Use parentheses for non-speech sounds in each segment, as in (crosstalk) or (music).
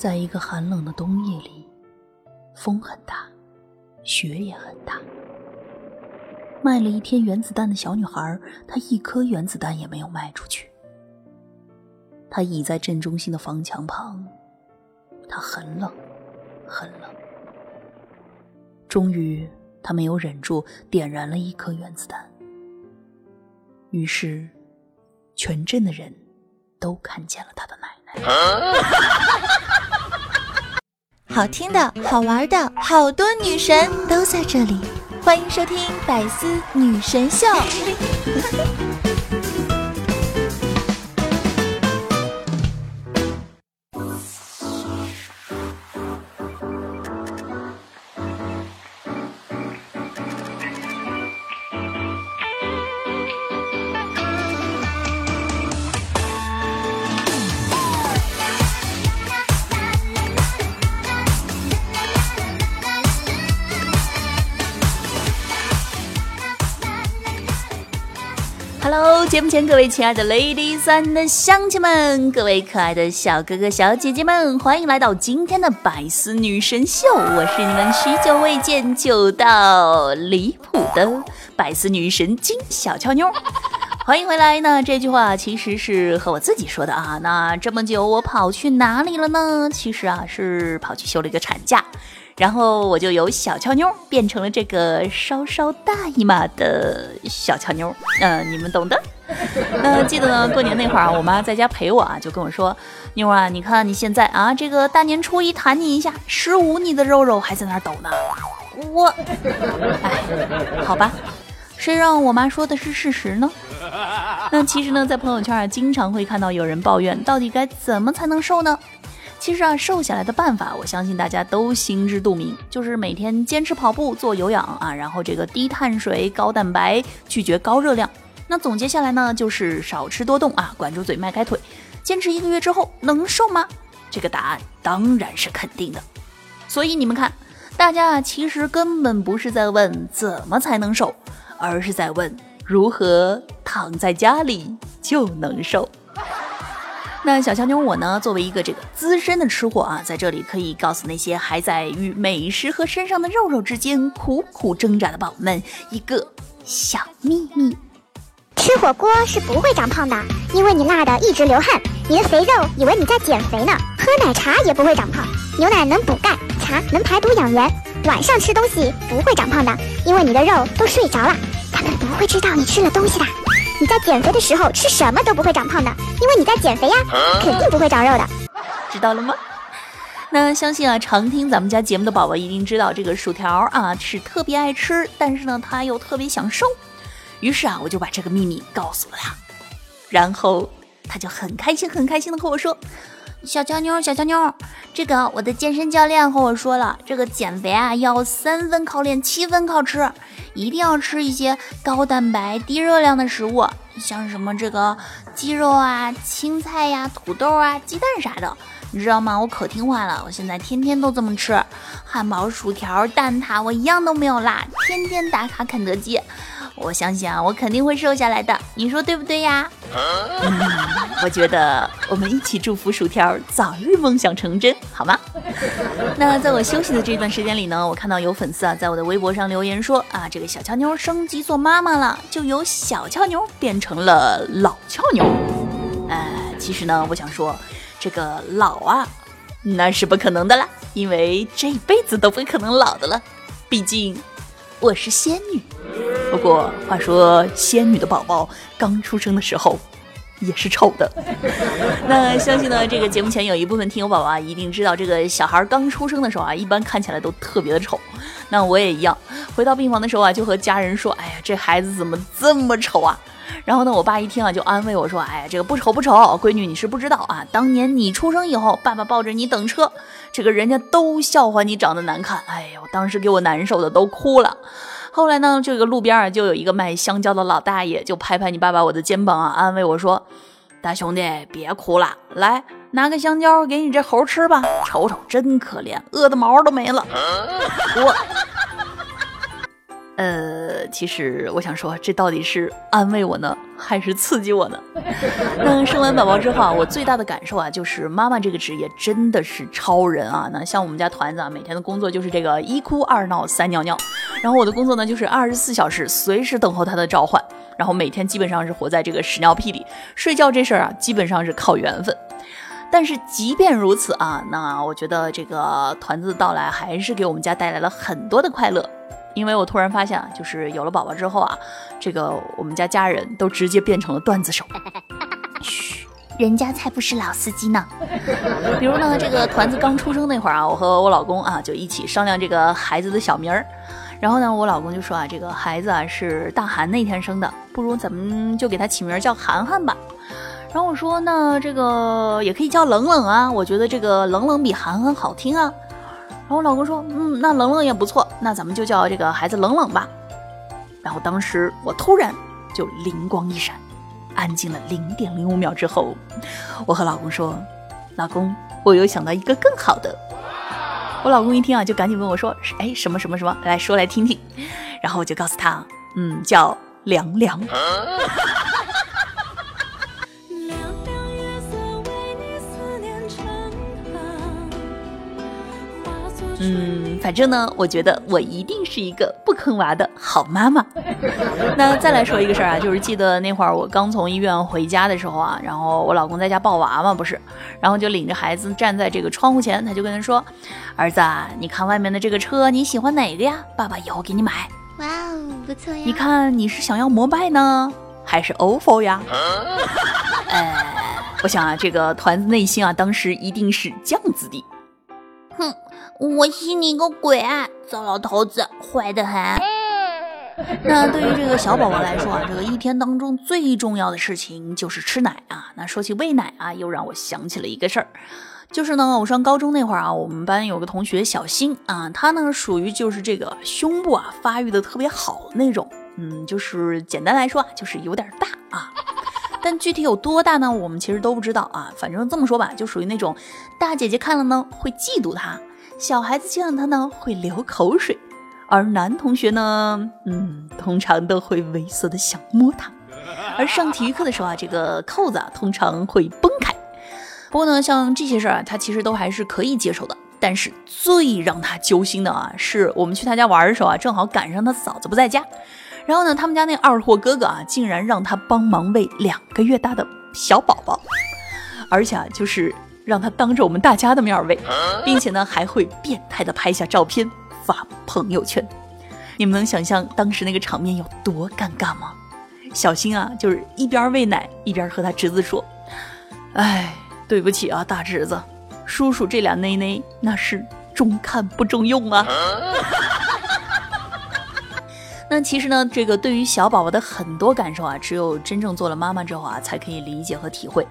在一个寒冷的冬夜里，风很大，雪也很大。卖了一天原子弹的小女孩，她一颗原子弹也没有卖出去。她倚在镇中心的房墙旁，她很冷，很冷。终于，她没有忍住，点燃了一颗原子弹。于是，全镇的人都看见了他的奶奶。(laughs) 好听的，好玩的，好多女神都在这里。欢迎收听《百思女神秀》。Hello，节目前各位亲爱的 ladies and 乡亲们，各位可爱的小哥哥小姐姐们，欢迎来到今天的百思女神秀，我是你们许久未见、久到离谱的百思女神金小俏妞，欢迎回来呢。这句话其实是和我自己说的啊。那这么久我跑去哪里了呢？其实啊是跑去休了一个产假。然后我就由小俏妞变成了这个稍稍大一码的小俏妞，嗯，你们懂的。(laughs) 那记得呢，过年那会儿，我妈在家陪我啊，就跟我说：“妞啊，你看你现在啊，这个大年初一弹你一下，十五你的肉肉还在那抖呢。”我，哎，好吧，谁让我妈说的是事实呢？那其实呢，在朋友圈啊，经常会看到有人抱怨，到底该怎么才能瘦呢？其实啊，瘦下来的办法，我相信大家都心知肚明，就是每天坚持跑步、做有氧啊，然后这个低碳水、高蛋白，拒绝高热量。那总结下来呢，就是少吃多动啊，管住嘴，迈开腿。坚持一个月之后能瘦吗？这个答案当然是肯定的。所以你们看，大家啊，其实根本不是在问怎么才能瘦，而是在问如何躺在家里就能瘦。那小强妞我呢，作为一个这个资深的吃货啊，在这里可以告诉那些还在与美食和身上的肉肉之间苦苦挣扎的宝宝们一个小秘密：吃火锅是不会长胖的，因为你辣的一直流汗，你的肥肉以为你在减肥呢。喝奶茶也不会长胖，牛奶能补钙，茶能排毒养颜。晚上吃东西不会长胖的，因为你的肉都睡着了，他们不会知道你吃了东西的。你在减肥的时候吃什么都不会长胖的，因为你在减肥呀，肯定不会长肉的，知道了吗？那相信啊，常听咱们家节目的宝宝一定知道，这个薯条啊是特别爱吃，但是呢他又特别想瘦。于是啊，我就把这个秘密告诉了他，然后他就很开心很开心的和我说：“小乔妞，小乔妞，这个我的健身教练和我说了，这个减肥啊要三分靠练，七分靠吃。”一定要吃一些高蛋白、低热量的食物，像什么这个鸡肉啊、青菜呀、土豆啊、鸡蛋啥的，你知道吗？我可听话了，我现在天天都这么吃，汉堡、薯条、蛋挞，我一样都没有落，天天打卡肯德基。我相信啊，我肯定会瘦下来的，你说对不对呀？嗯，我觉得我们一起祝福薯条早日梦想成真，好吗？那在我休息的这段时间里呢，我看到有粉丝啊在我的微博上留言说啊，这个小俏妞升级做妈妈了，就由小俏妞变成了老俏妞。呃，其实呢，我想说，这个老啊，那是不可能的了，因为这一辈子都不可能老的了，毕竟我是仙女。不过话说，仙女的宝宝刚出生的时候也是丑的。(laughs) 那相信呢，这个节目前有一部分听友宝宝啊，一定知道，这个小孩刚出生的时候啊，一般看起来都特别的丑。那我也一样，回到病房的时候啊，就和家人说：“哎呀，这孩子怎么这么丑啊？”然后呢，我爸一听啊，就安慰我说：“哎呀，这个不丑不丑，闺女你是不知道啊，当年你出生以后，爸爸抱着你等车，这个人家都笑话你长得难看。哎呀，我当时给我难受的都哭了。”后来呢，这个路边啊，就有一个卖香蕉的老大爷，就拍拍你爸爸我的肩膀啊，安慰我说：“大兄弟，别哭了，来拿个香蕉给你这猴吃吧，瞅瞅真可怜，饿的毛都没了。”我，呃，其实我想说，这到底是安慰我呢，还是刺激我呢？那生完宝宝之后啊，我最大的感受啊，就是妈妈这个职业真的是超人啊。那像我们家团子啊，每天的工作就是这个一哭二闹三尿尿，然后我的工作呢，就是二十四小时随时等候他的召唤，然后每天基本上是活在这个屎尿屁里。睡觉这事儿啊，基本上是靠缘分。但是即便如此啊，那我觉得这个团子的到来还是给我们家带来了很多的快乐。因为我突然发现啊，就是有了宝宝之后啊，这个我们家家人都直接变成了段子手。(laughs) 嘘，人家才不是老司机呢。(laughs) 比如呢，这个团子刚出生那会儿啊，我和我老公啊就一起商量这个孩子的小名儿。然后呢，我老公就说啊，这个孩子啊是大寒那天生的，不如咱们就给他起名叫涵涵吧。然后我说，呢这个也可以叫冷冷啊，我觉得这个冷冷比涵涵好听啊。然后我老公说：“嗯，那冷冷也不错，那咱们就叫这个孩子冷冷吧。”然后当时我突然就灵光一闪，安静了零点零五秒之后，我和老公说：“老公，我又想到一个更好的。”我老公一听啊，就赶紧问我说：“哎，什么什么什么？来说来听听。”然后我就告诉他：“嗯，叫凉凉。” (laughs) 嗯，反正呢，我觉得我一定是一个不坑娃的好妈妈。(laughs) 那再来说一个事儿啊，就是记得那会儿我刚从医院回家的时候啊，然后我老公在家抱娃嘛，不是，然后就领着孩子站在这个窗户前，他就跟他说：“儿子，你看外面的这个车，你喜欢哪个呀？爸爸以后给你买。”哇哦，不错呀！你看你是想要摩拜呢，还是 ofo 呀？呃，(laughs) 我想啊，这个团子内心啊，当时一定是这样子的。哼，我信你个鬼啊！糟老头子，坏得很。那对于这个小宝宝来说啊，这个一天当中最重要的事情就是吃奶啊。那说起喂奶啊，又让我想起了一个事儿，就是呢，我上高中那会儿啊，我们班有个同学小新啊，他呢属于就是这个胸部啊发育的特别好的那种，嗯，就是简单来说啊，就是有点大啊。但具体有多大呢？我们其实都不知道啊。反正这么说吧，就属于那种大姐姐看了呢会嫉妒他，小孩子见了他呢会流口水，而男同学呢，嗯，通常都会猥琐的想摸他。而上体育课的时候啊，这个扣子啊通常会崩开。不过呢，像这些事儿啊，他其实都还是可以接受的。但是最让他揪心的啊，是我们去他家玩的时候啊，正好赶上他嫂子不在家。然后呢，他们家那二货哥哥啊，竟然让他帮忙喂两个月大的小宝宝，而且啊，就是让他当着我们大家的面喂，并且呢，还会变态的拍下照片发朋友圈。你们能想象当时那个场面有多尴尬吗？小新啊，就是一边喂奶一边和他侄子说：“哎，对不起啊，大侄子，叔叔这俩内内那是中看不中用啊。” (laughs) 那其实呢，这个对于小宝宝的很多感受啊，只有真正做了妈妈之后啊，才可以理解和体会。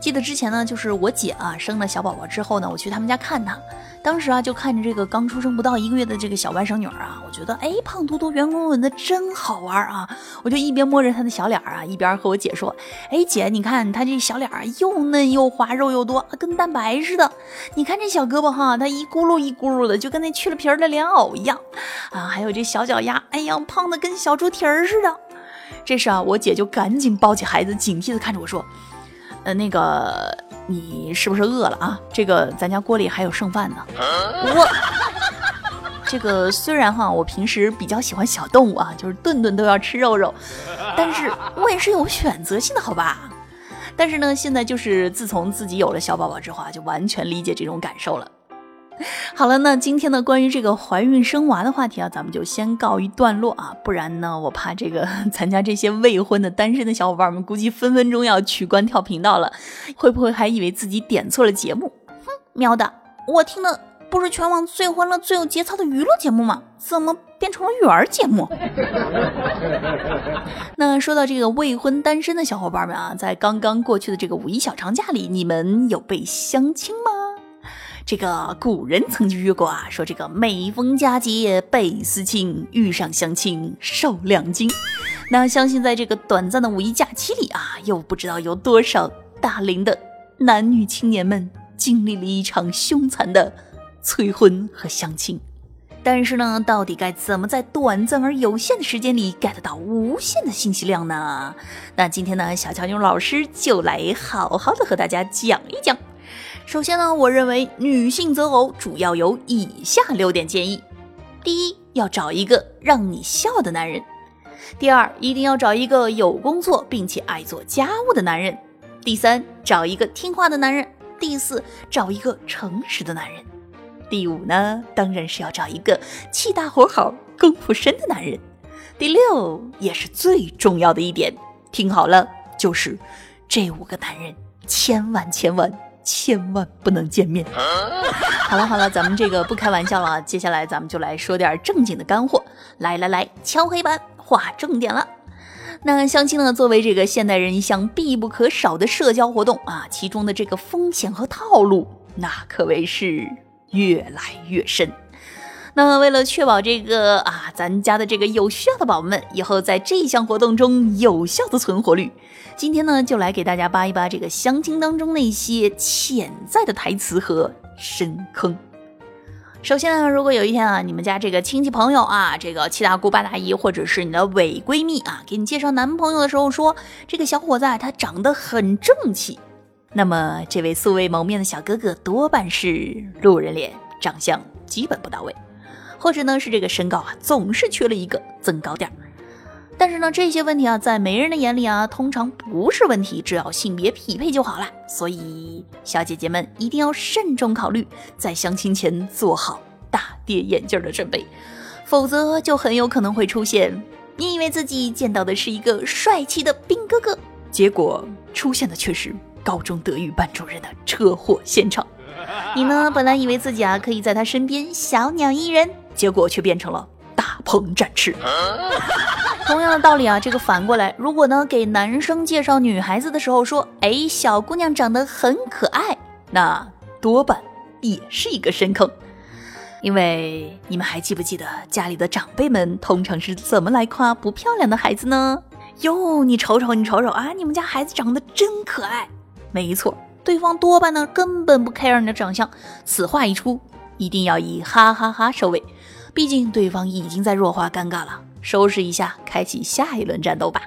记得之前呢，就是我姐啊生了小宝宝之后呢，我去他们家看她。当时啊，就看着这个刚出生不到一个月的这个小外甥女儿啊，我觉得哎，胖嘟嘟、圆滚滚的，真好玩啊！我就一边摸着她的小脸啊，一边和我姐说：“哎，姐，你看她这小脸啊，又嫩又滑，肉又多，跟蛋白似的。你看这小胳膊哈，它一咕噜一咕噜的，就跟那去了皮儿的莲藕一样啊。还有这小脚丫，哎呀，胖的跟小猪蹄儿似的。这时啊，我姐就赶紧抱起孩子，警惕的看着我说：‘呃，那个。’”你是不是饿了啊？这个咱家锅里还有剩饭呢。我这个虽然哈，我平时比较喜欢小动物啊，就是顿顿都要吃肉肉，但是我也是有选择性的，好吧？但是呢，现在就是自从自己有了小宝宝之后啊，就完全理解这种感受了。(laughs) 好了，那今天呢，关于这个怀孕生娃的话题啊，咱们就先告一段落啊，不然呢，我怕这个 (laughs) 咱家这些未婚的单身的小伙伴们，估计分分钟要取关跳频道了，会不会还以为自己点错了节目？哼，喵的，我听的不是全网最欢乐、最有节操的娱乐节目吗？怎么变成了育儿节目？(laughs) 那说到这个未婚单身的小伙伴们啊，在刚刚过去的这个五一小长假里，你们有被相亲吗？这个古人曾经约过啊，说这个每逢佳节倍思亲，遇上相亲受两斤。那相信在这个短暂的五一假期里啊，又不知道有多少大龄的男女青年们经历了一场凶残的催婚和相亲。但是呢，到底该怎么在短暂而有限的时间里 get 到无限的信息量呢？那今天呢，小乔妞老师就来好好的和大家讲一讲。首先呢，我认为女性择偶主要有以下六点建议：第一，要找一个让你笑的男人；第二，一定要找一个有工作并且爱做家务的男人；第三，找一个听话的男人；第四，找一个诚实的男人。第五呢，当然是要找一个气大活好、功夫深的男人。第六也是最重要的一点，听好了，就是这五个男人千万千万千万不能见面。好了好了，咱们这个不开玩笑了，接下来咱们就来说点正经的干货。来来来，敲黑板，划重点了。那相亲呢，作为这个现代人一项必不可少的社交活动啊，其中的这个风险和套路，那可谓是。越来越深。那为了确保这个啊，咱家的这个有需要的宝宝们以后在这一项活动中有效的存活率，今天呢就来给大家扒一扒这个相亲当中那些潜在的台词和深坑。首先呢，如果有一天啊，你们家这个亲戚朋友啊，这个七大姑八大姨或者是你的伪闺蜜啊，给你介绍男朋友的时候说，这个小伙子啊他长得很正气。那么，这位素未谋面的小哥哥多半是路人脸，长相基本不到位，或者呢是这个身高啊总是缺了一个增高垫儿。但是呢，这些问题啊，在媒人的眼里啊，通常不是问题，只要性别匹配就好了。所以，小姐姐们一定要慎重考虑，在相亲前做好大跌眼镜的准备，否则就很有可能会出现你以为自己见到的是一个帅气的兵哥哥，结果出现的却是。高中德育班主任的车祸现场，你呢？本来以为自己啊可以在他身边小鸟依人，结果却变成了大鹏展翅。同样的道理啊，这个反过来，如果呢给男生介绍女孩子的时候说，哎，小姑娘长得很可爱，那多半也是一个深坑。因为你们还记不记得家里的长辈们通常是怎么来夸不漂亮的孩子呢？哟，你瞅瞅，你瞅瞅啊，你们家孩子长得真可爱。没错，对方多半呢根本不 care 你的长相。此话一出，一定要以哈哈哈收尾，毕竟对方已经在弱化尴尬了。收拾一下，开启下一轮战斗吧。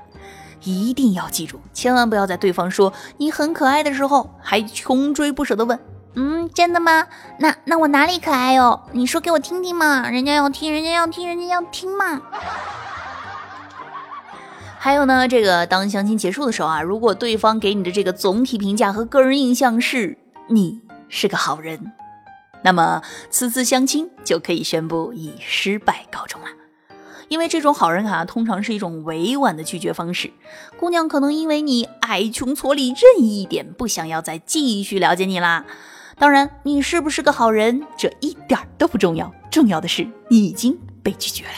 一定要记住，千万不要在对方说你很可爱的时候，还穷追不舍的问：“嗯，真的吗？那那我哪里可爱哦？你说给我听听嘛，人家要听，人家要听，人家要听嘛。”还有呢，这个当相亲结束的时候啊，如果对方给你的这个总体评价和个人印象是你是个好人，那么此次相亲就可以宣布以失败告终了。因为这种好人卡通常是一种委婉的拒绝方式，姑娘可能因为你矮穷矬里任意一点，不想要再继续了解你啦。当然，你是不是个好人，这一点都不重要，重要的是你已经被拒绝了。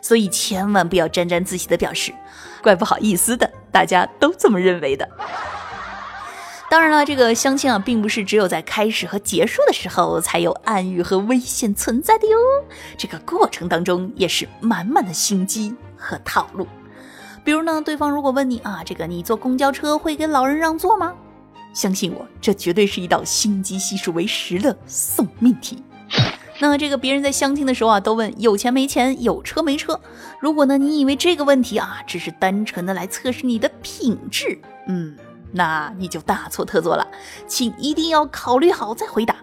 所以千万不要沾沾自喜的表示，怪不好意思的，大家都这么认为的。当然了，这个相亲啊，并不是只有在开始和结束的时候才有暗语和危险存在的哟。这个过程当中也是满满的心机和套路。比如呢，对方如果问你啊，这个你坐公交车会给老人让座吗？相信我，这绝对是一道心机系数为十的送命题。那这个别人在相亲的时候啊，都问有钱没钱，有车没车。如果呢，你以为这个问题啊，只是单纯的来测试你的品质，嗯，那你就大错特错了，请一定要考虑好再回答。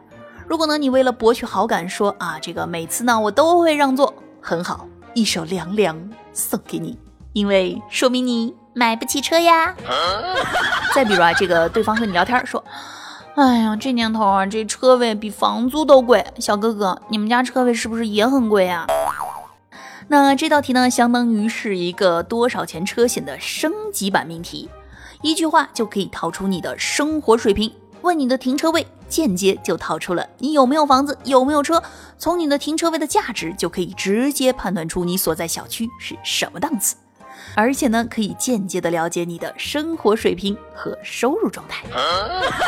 如果呢，你为了博取好感说啊，这个每次呢我都会让座，很好，一首凉凉送给你，因为说明你买不起车呀。再比如啊，这个对方和你聊天说。哎呀，这年头啊，这车位比房租都贵。小哥哥，你们家车位是不是也很贵啊？那这道题呢，相当于是一个多少钱车险的升级版命题，一句话就可以套出你的生活水平。问你的停车位，间接就套出了你有没有房子，有没有车。从你的停车位的价值，就可以直接判断出你所在小区是什么档次。而且呢，可以间接的了解你的生活水平和收入状态。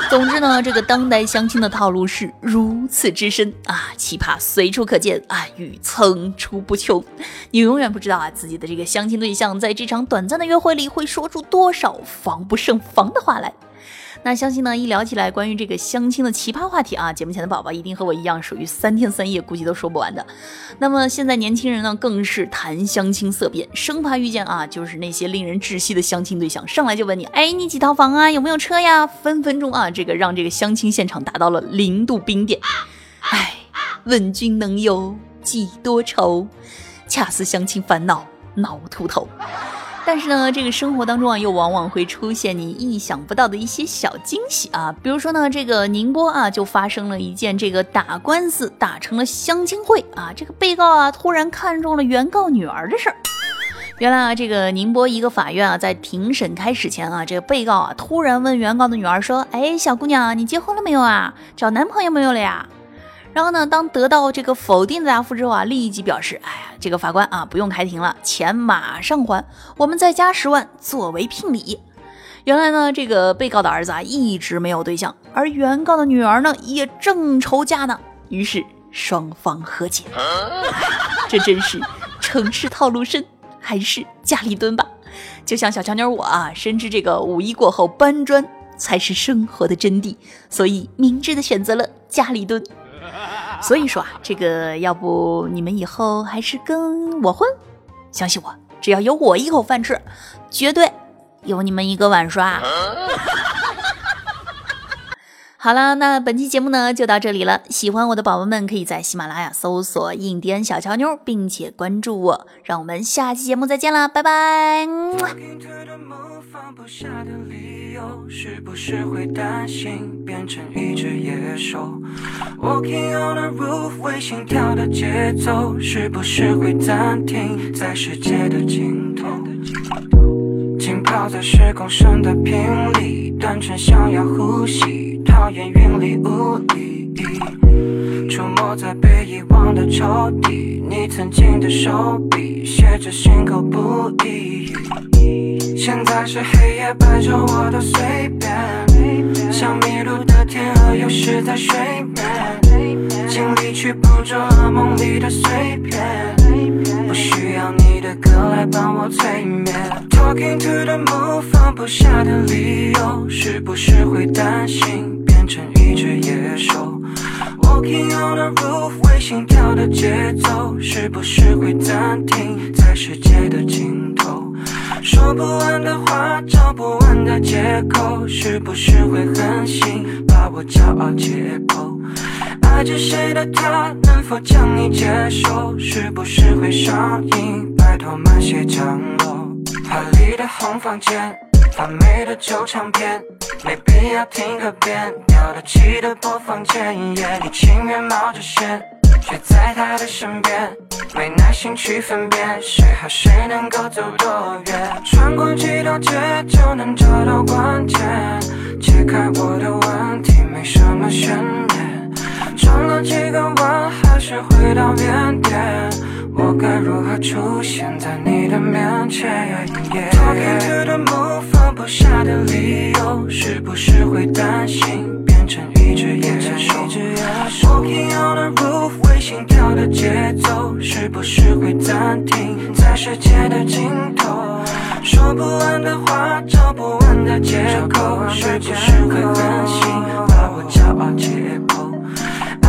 总之呢，这个当代相亲的套路是如此之深啊，奇葩随处可见，暗语层出不穷。你永远不知道啊，自己的这个相亲对象在这场短暂的约会里会说出多少防不胜防的话来。那相信呢，一聊起来关于这个相亲的奇葩话题啊，节目前的宝宝一定和我一样，属于三天三夜估计都说不完的。那么现在年轻人呢，更是谈相亲色变，生怕遇见啊，就是那些令人窒息的相亲对象，上来就问你，哎，你几套房啊？有没有车呀？分分钟啊，这个让这个相亲现场达到了零度冰点。哎，问君能有几多愁？恰似相亲烦恼挠秃头。但是呢，这个生活当中啊，又往往会出现你意想不到的一些小惊喜啊。比如说呢，这个宁波啊，就发生了一件这个打官司打成了相亲会啊，这个被告啊突然看中了原告女儿的事儿。原来啊，这个宁波一个法院啊，在庭审开始前啊，这个被告啊突然问原告的女儿说：“哎，小姑娘，你结婚了没有啊？找男朋友没有了呀？”然后呢，当得到这个否定的答复之后啊，立即表示：“哎呀，这个法官啊，不用开庭了，钱马上还，我们再加十万作为聘礼。”原来呢，这个被告的儿子啊一直没有对象，而原告的女儿呢也正愁嫁呢，于是双方和解。这真是城市套路深，还是家里蹲吧？就像小乔妞我啊，深知这个五一过后搬砖才是生活的真谛，所以明智的选择了家里蹲。(laughs) 所以说啊，这个要不你们以后还是跟我混，相信我，只要有我一口饭吃，绝对有你们一个碗刷。好了，那本期节目呢就到这里了。喜欢我的宝宝们，可以在喜马拉雅搜索“印第安小乔妞”，并且关注我。让我们下期节目再见啦，拜拜。是不是会担心变成一只野兽？Walking on the roof，为心跳的节奏，是不是会暂停在世界的尽头？浸泡在时空声的频里，单纯想要呼吸，讨厌云里雾里。出没在被遗忘的抽屉，你曾经的手笔，写着心口不一。现在是黑夜，白昼我都随便，像迷路的天鹅，游失在水面，尽力去捕捉噩梦里的碎片，不需要你的歌来帮我催眠。Talking to the moon，放不下的理由，是不是会担心成一只野兽？Walking on the roof，为心跳的节奏，是不是会暂停在世界的尽头？说不完的话，找不完的借口，是不是会狠心把我骄傲解剖？爱着谁的他，能否将你接受？是不是会上瘾？拜托慢些降落。华丽的红房间，发霉的旧唱片，没必要听个遍。掉得起的播放键，你情愿冒着险。却在他的身边，没耐心去分辨谁和谁能够走多远。穿过几条街就能找到关键，解开我的问题没什么悬念。转了几个弯还是回到原点，我该如何出现在你的面前？Talking to the moon，放不下的理由，是不是会担心变成一只野兽？Walking on the roof 为。心跳的节奏是不是会暂停在世界的尽头？说不完的话，找不完的借口，是不是会狠心把我骄傲解剖？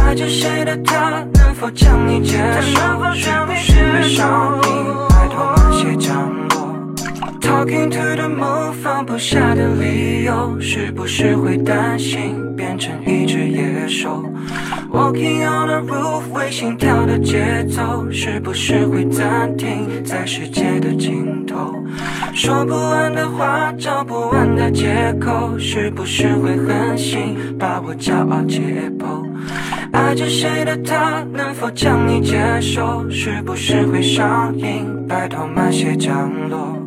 爱着谁的他，能否将你接受？是不是会上瘾？拜托慢些降落。Talking to the moon，放不下的理由，是不是会担心变成一只野兽？Walking on the roof，为心跳的节奏，是不是会暂停在世界的尽头？说不完的话，找不完的借口，是不是会狠心把我骄傲解剖？爱着谁的他，能否将你接受？是不是会上瘾？拜托慢些降落。